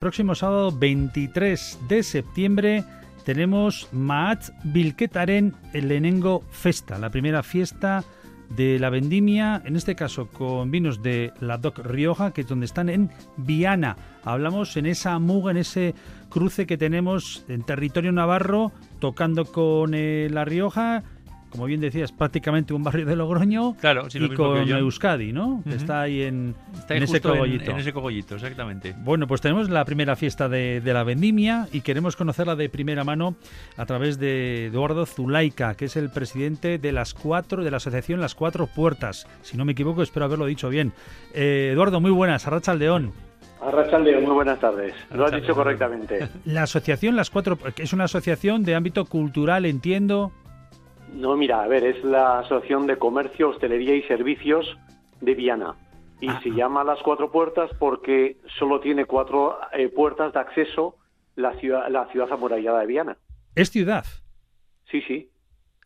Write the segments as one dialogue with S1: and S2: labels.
S1: Próximo sábado 23 de septiembre tenemos Maat Bilketaren Lenengo Festa, la primera fiesta de la vendimia, en este caso con vinos de la DOC Rioja, que es donde están en Viana. Hablamos en esa muga, en ese cruce que tenemos en territorio navarro, tocando con eh, La Rioja como bien decías, prácticamente un barrio de Logroño
S2: claro,
S1: y con Euskadi, ¿no? Está ahí en, ese cogollito.
S2: En, ese cogollito, exactamente.
S1: Bueno, pues tenemos la primera fiesta de, la vendimia y queremos conocerla de primera mano a través de Eduardo Zulaika, que es el presidente de las cuatro de la asociación Las Cuatro Puertas. Si no me equivoco, espero haberlo dicho bien. Eh, Eduardo, muy buenas, Arracha Aldeón.
S3: Arrachaldeón, muy buenas tardes. Lo has dicho correctamente.
S1: La asociación Las Cuatro, es una asociación de ámbito cultural, entiendo.
S3: No, mira, a ver, es la Asociación de Comercio, Hostelería y Servicios de Viana. Y se llama Las Cuatro Puertas porque solo tiene cuatro eh, puertas de acceso la ciudad, la ciudad amurallada de Viana.
S1: ¿Es ciudad?
S3: Sí, sí.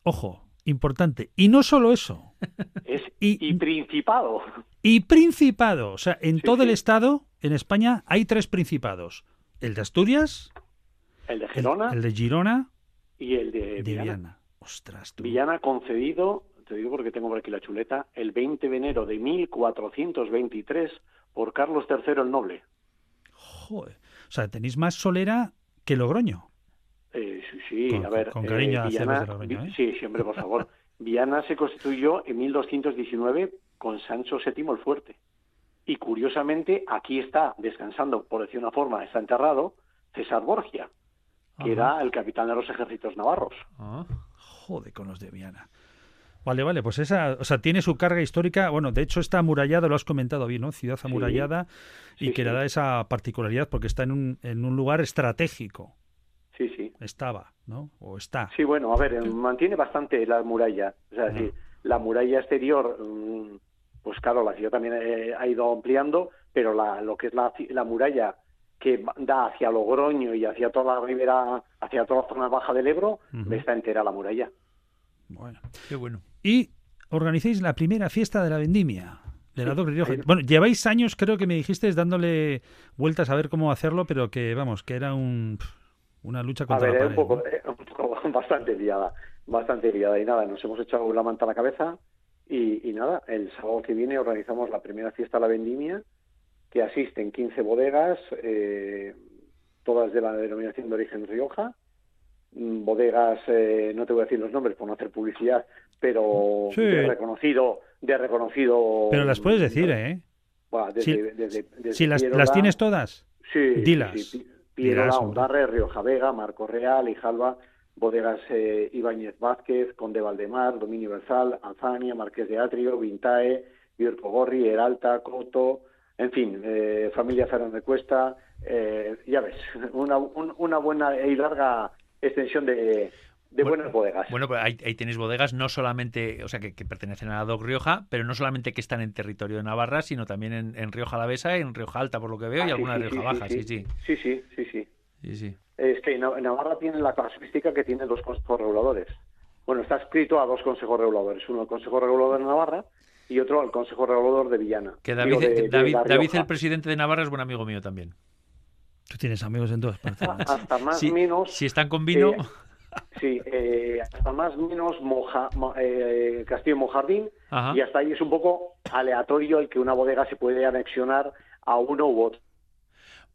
S1: Ojo, importante. Y no solo eso.
S3: Es y, principado.
S1: Y principado. O sea, en todo el estado, en España, hay tres principados. El de Asturias.
S3: El de Girona.
S1: El, de Girona.
S3: Y el de,
S1: Viana. Ostras,
S3: Villana concedido, te digo porque tengo por aquí la chuleta, el 20 de enero de 1423 por Carlos III el Noble.
S1: Joder. O sea, tenéis más solera que Logroño.
S3: Eh, sí,
S1: sí
S3: a ver.
S1: Con cariño eh, Logroño, ¿eh?
S3: Sí, siempre, por favor. Viana se constituyó en 1219 con Sancho VII el Fuerte. Y curiosamente, aquí está descansando, por decir una forma, está enterrado César Borgia, que era el capitán de los ejércitos navarros.
S1: Ah jode con los de Viana. Vale, vale, pues esa, o sea, tiene su carga histórica. Bueno, de hecho está amurallada, lo has comentado bien, ¿no? Ciudad amurallada y que le da esa particularidad porque está en un, en un lugar estratégico.
S3: Sí, sí.
S1: Estaba, ¿no? O está.
S3: Sí, bueno, a ver, mantiene bastante la muralla. O sea, la muralla exterior, mm, pues claro, la ciudad también eh, ha ido ampliando, pero la, lo que es la, la muralla que da hacia Logroño y hacia toda la ribera, hacia toda la zona baja del Ebro, está entera la muralla.
S1: Bueno, qué bueno. Y organizáis la primera fiesta de la vendimia. De la Rioja. Bueno, lleváis años, creo que me dijiste, dándole vueltas a ver cómo hacerlo, pero que, vamos, que era un, una lucha contra
S3: a
S1: ver,
S3: la Un poco, un poco, bastante liada, bastante liada. Y nada, nos hemos echado la manta a la cabeza y, y nada, el sábado que viene organizamos la primera fiesta de la vendimia que asisten 15 bodegas, eh, todas de la denominación de origen Rioja, bodegas, eh, no te voy a decir los nombres por no hacer publicidad, pero de reconocido, de reconocido.
S1: Pero las puedes decir, ¿eh? si, las, tienes todas,
S3: sí,
S1: dilas.
S3: Sí, Pierola, Ondarre, Rioja Vega, Marco Real, Ijalba, bodegas eh, Ibáñez Vázquez, Conde Valdemar, Dominio Versal, Alzania, Marqués de Atrio, Vintae, Virco Gorri, Heralta, Coto, en fin, eh, familia Fernández Cuesta, eh, ya ves, una, una buena y larga extensión de, buenas bodegas.
S2: Bueno, pues ahí, tenéis bodegas no solamente, o sea, que, pertenecen a la DOC Rioja, pero no solamente que están en territorio de Navarra, sino también en, en Rioja Alavesa, en Rioja Alta, por lo que veo, y ah, alguna de Rioja Baja, sí
S3: sí. Sí, sí, sí, sí. Es que Navarra tiene la casuística que tiene dos consejos reguladores. Bueno, está escrito a dos consejos reguladores. Uno, el Consejo Regulador de Navarra y otro al Consejo Regulador de Villana.
S2: Que David, David, el presidente de Navarra, es buen amigo mío también.
S1: Tú tienes amigos en todas partes.
S3: hasta más o menos.
S2: Si están con vino.
S3: Eh, sí, eh, hasta más o menos Moja, eh, Castillo Mojardín. Y hasta ahí es un poco aleatorio el que una bodega se puede anexionar a uno u otro.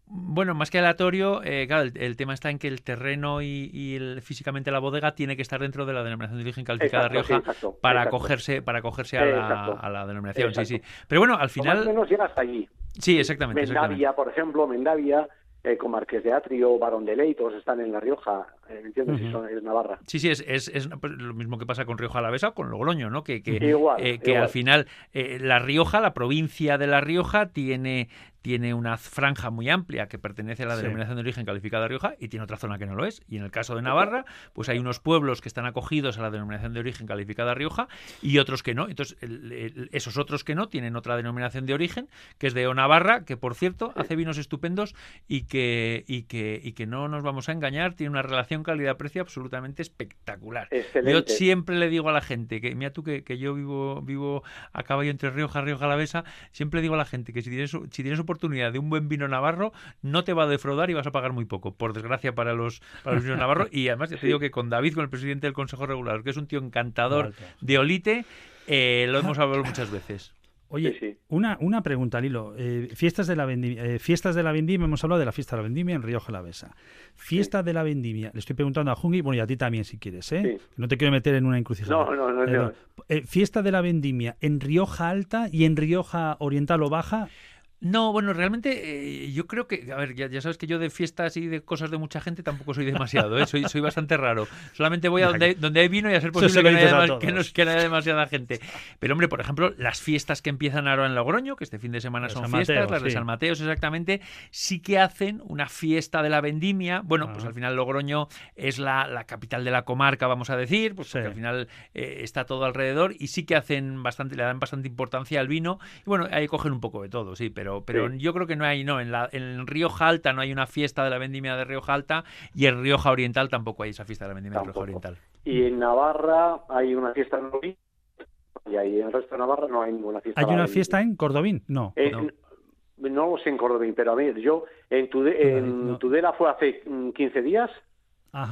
S2: Bueno, más que aleatorio, eh, claro, el, tema está en que el terreno y, el, físicamente la bodega tiene que estar dentro de la denominación de origen calificada Rioja para acogerse para acogerse a la, denominación, sí, sí. Pero bueno, al final...
S3: más o menos llega hasta allí.
S2: Sí, exactamente.
S3: Mendavia, por ejemplo, Mendavia, eh, con Marqués de Atrio, Barón de Ley, todos están en La Rioja, eh, son, es Navarra.
S2: Sí, sí, es, es, pues, lo mismo que pasa con Rioja Alavesa o con Logroño, ¿no? Que, que, eh, que al final La Rioja, la provincia de La Rioja, tiene tiene una franja muy amplia que pertenece a la denominación de origen calificada de Rioja y tiene otra zona que no lo es. Y en el caso de Navarra, pues hay unos pueblos que están acogidos a la denominación de origen calificada de Rioja y otros que no. Entonces, esos otros que no tienen otra denominación de origen, que es de O Navarra, que por cierto hace vinos estupendos y que, y que, y que no nos vamos a engañar, tiene una relación relación calidad-precio absolutamente espectacular. Yo siempre le digo a la gente, que mira tú que, yo vivo vivo a caballo entre Rioja, Rioja, Alavesa, siempre digo a la gente que si tienes, si tienes oportunidad de un buen vino navarro, no te va a defraudar y vas a pagar muy poco, por desgracia para los, para los vinos navarros. Y además te digo que con David, con el presidente del Consejo Regulador, que es un tío encantador de Olite, eh, lo hemos hablado muchas veces.
S1: Oye, Una, una pregunta, Lilo. Eh, fiestas, de la vendimia, eh, fiestas de la vendimia, hemos hablado de la fiesta de la vendimia en Rioja la Besa. Fiesta de la vendimia, le estoy preguntando a Jungi, bueno, y a ti también si quieres, ¿eh? No te quiero meter en una encrucijada.
S3: No, no, no. no.
S1: fiesta de la vendimia en Rioja Alta y en Rioja Oriental o Baja.
S2: No, bueno, realmente eh, yo creo que, a ver, ya, sabes que yo de fiestas y de cosas de mucha gente tampoco soy demasiado, ¿eh? soy, soy bastante raro. Solamente voy a donde, donde hay vino y a ser posible que no, haya, que, no, haya, demasiada gente. Pero hombre, por ejemplo, las fiestas que empiezan ahora en Logroño, que este fin de semana son fiestas, las de San Mateo exactamente, sí que hacen una fiesta de la vendimia. Bueno, pues ah. al final Logroño es la, capital de la comarca, vamos a decir, pues al final eh, está todo alrededor y sí que hacen bastante, le dan bastante importancia al vino. Y bueno, ahí cogen un poco de todo, sí, pero pero, yo creo que no hay, no, en, la, en Rioja Alta no hay una fiesta de la vendimia de Rioja Alta y en Rioja Oriental tampoco hay esa fiesta de la vendimia de Rioja Oriental.
S3: Y en Navarra hay una fiesta en Cordobín y ahí en el resto de Navarra no hay ninguna fiesta.
S1: ¿Hay una fiesta en Cordobín? No.
S3: no. lo sé en Cordobín, pero a ver, yo en, Tudela fue hace 15 mm, días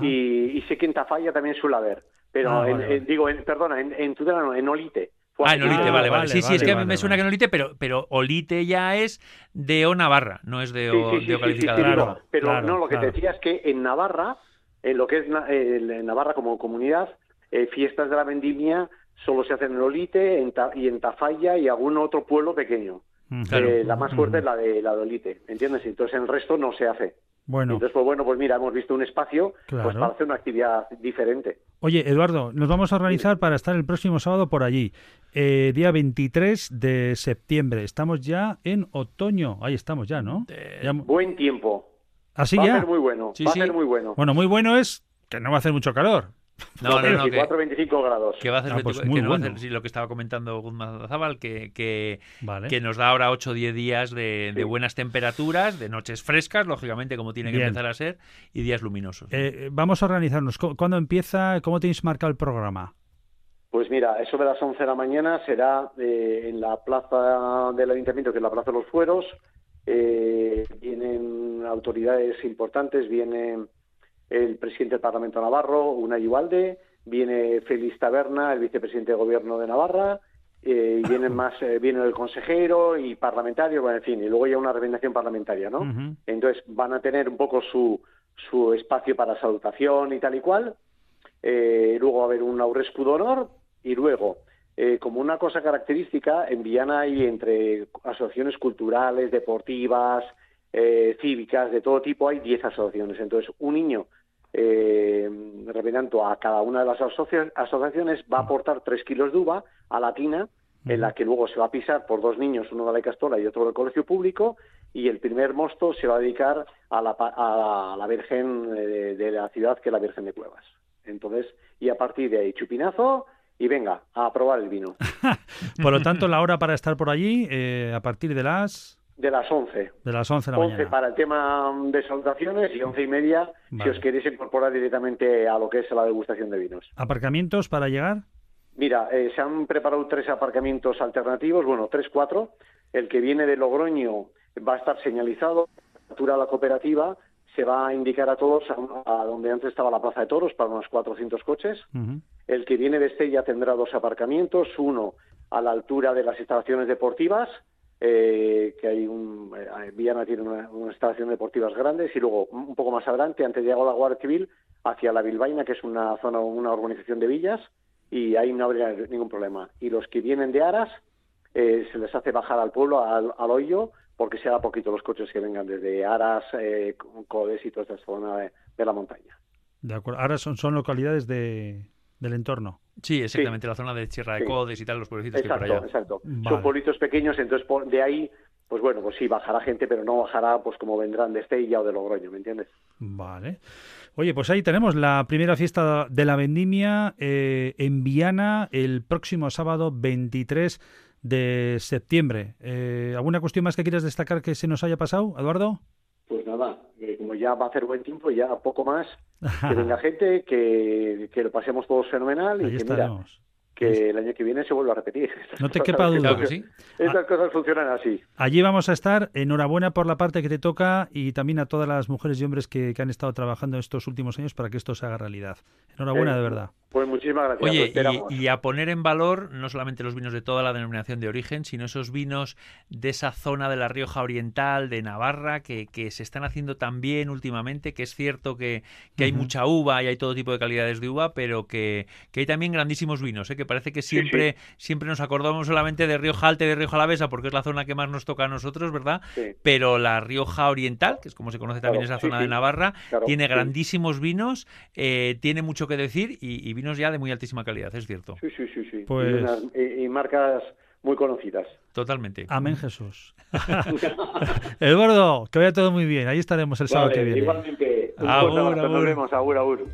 S3: y, sé que en Tafalla también suele haber. Pero, ah, digo, perdona, en, en Tudela no, en Olite
S2: Ah, en Olite, vale, vale. Sí, sí, es que me suena que en Olite, pero, pero Olite ya es de O Navarra, no es de O, sí,
S3: Claro, pero no, lo que te decía es que en Navarra, en lo que es en Navarra como comunidad, eh, fiestas de la vendimia solo se hacen en Olite y en Tafalla y algún otro pueblo pequeño. Mm, eh, la más fuerte es la de la de Olite, ¿entiendes? Entonces el resto no se hace. Bueno. Entonces, pues bueno, pues mira, hemos visto un espacio pues, para hacer una actividad diferente.
S1: Oye, Eduardo, nos vamos a organizar para estar el próximo sábado por allí, eh, día 23 de septiembre. Estamos ya en otoño, ahí estamos ya, ¿no?
S3: Buen tiempo.
S1: ¿Así
S3: va
S1: ya?
S3: a ser muy bueno, va a ser muy bueno.
S1: Bueno, muy bueno es que no va a hacer mucho calor.
S3: No, no, no. 24, 25 grados.
S2: Que va a hacer, ah, pues que no va a hacer sí, lo que estaba comentando Guzmán Zabal, que, que, que, nos da ahora 8 o 10 días de, de, buenas temperaturas, de noches frescas, lógicamente, como tiene que empezar a ser, y días luminosos.
S1: Eh, vamos a organizarnos. ¿Cuándo empieza? ¿Cómo tenéis marcado el programa?
S3: Pues mira, eso de las 11 de la mañana será eh, en la plaza del Ayuntamiento, que es la Plaza de los Fueros. Eh, vienen autoridades importantes, vienen el presidente del Parlamento Navarro, Unai Ubalde, viene Félix Taberna, el vicepresidente de Gobierno de Navarra, eh, vienen más, eh, viene el consejero y parlamentario, bueno, en fin, y luego ya una representación parlamentaria, ¿no? Entonces van a tener un poco su, su espacio para salutación y tal y cual. Eh, luego va a haber un aurescu honor y luego, eh, como una cosa característica, en Viana hay entre asociaciones culturales, deportivas, eh, cívicas de todo tipo, hay 10 asociaciones. Entonces, un niño, eh, a cada una de las asociaciones, va a aportar 3 kilos de uva a la tina, en la que luego se va a pisar por dos niños, uno de la Castola y otro del colegio público, y el primer mosto se va a dedicar a la, a la Virgen de, de, la ciudad, que es la Virgen de Cuevas. Entonces, y a partir de ahí, chupinazo, y venga, a probar el vino.
S1: por lo tanto, la hora para estar por allí, eh, a partir de las...
S3: De las 11.
S1: De las 11 de la 11
S3: para el tema de salutaciones y once y media si os queréis incorporar directamente a lo que es la degustación de vinos.
S1: ¿Aparcamientos para llegar?
S3: Mira, eh, se han preparado tres aparcamientos alternativos, bueno, tres, cuatro. El que viene de Logroño va a estar señalizado, a la cooperativa, se va a indicar a todos a, donde antes estaba la Plaza de Toros para unos 400 coches. El que viene de Estella tendrá dos aparcamientos, uno a la altura de las instalaciones deportivas, eh, que hay un, eh, Viana tiene una, instalación deportivas grandes y luego un poco más adelante, antes de llegar a la Guardia Civil, hacia la Bilbaína, que es una zona, una organización de villas, y ahí no habría ningún problema. Y los que vienen de Aras, eh, se les hace bajar al pueblo, al, hoyo, porque se da poquito los coches que vengan desde Aras, eh, Codes y toda esta zona de, la montaña.
S1: De acuerdo. Aras son, son localidades de, del entorno.
S2: Sí, exactamente, la zona de Sierra de Codes y tal, los pueblitos
S3: exacto,
S2: que hay por allá.
S3: Exacto, Son pueblitos pequeños, entonces de ahí, pues bueno, pues sí, bajará gente, pero no bajará pues como vendrán de Estella o de Logroño, ¿me entiendes?
S1: Vale. Oye, pues ahí tenemos la primera fiesta de la vendimia eh, en Viana el próximo sábado 23 de septiembre. Eh, ¿Alguna cuestión más que quieras destacar que se nos haya pasado, Eduardo?
S3: Pues nada, que como ya va a hacer buen tiempo, ya poco más, que venga gente, que, que lo pasemos todos fenomenal y que que el año que viene se vuelva a repetir.
S1: no te quepa duda.
S3: que sí. Estas cosas funcionan así.
S1: Allí vamos a estar. Enhorabuena por la parte que te toca y también a todas las mujeres y hombres que, han estado trabajando estos últimos años para que esto se haga realidad. Enhorabuena,
S3: eh,
S1: de verdad.
S3: Pues muchísimas gracias.
S2: Oye, y, a poner en valor no solamente los vinos de toda la denominación de origen, sino esos vinos de esa zona de la Rioja Oriental, de Navarra, que, que se están haciendo también últimamente, que es cierto que, que hay mucha uva y hay todo tipo de calidades de uva, pero que, que hay también grandísimos vinos, ¿eh? que parece que siempre, siempre nos acordamos solamente de Rioja Alta y de Rioja Alavesa, porque es la zona que más nos toca a nosotros, ¿verdad? Pero la Rioja Oriental, que es como se conoce también esa zona de Navarra, tiene grandísimos vinos, eh, tiene mucho que decir y, vinos ya de muy altísima calidad, es cierto.
S3: Sí, sí, sí, sí. Pues... Y, marcas muy conocidas.
S2: Totalmente.
S1: Amén, Jesús. Eduardo, que vaya todo muy bien. Ahí estaremos el sábado que viene.
S3: Igualmente. nos vemos. Agur, agur.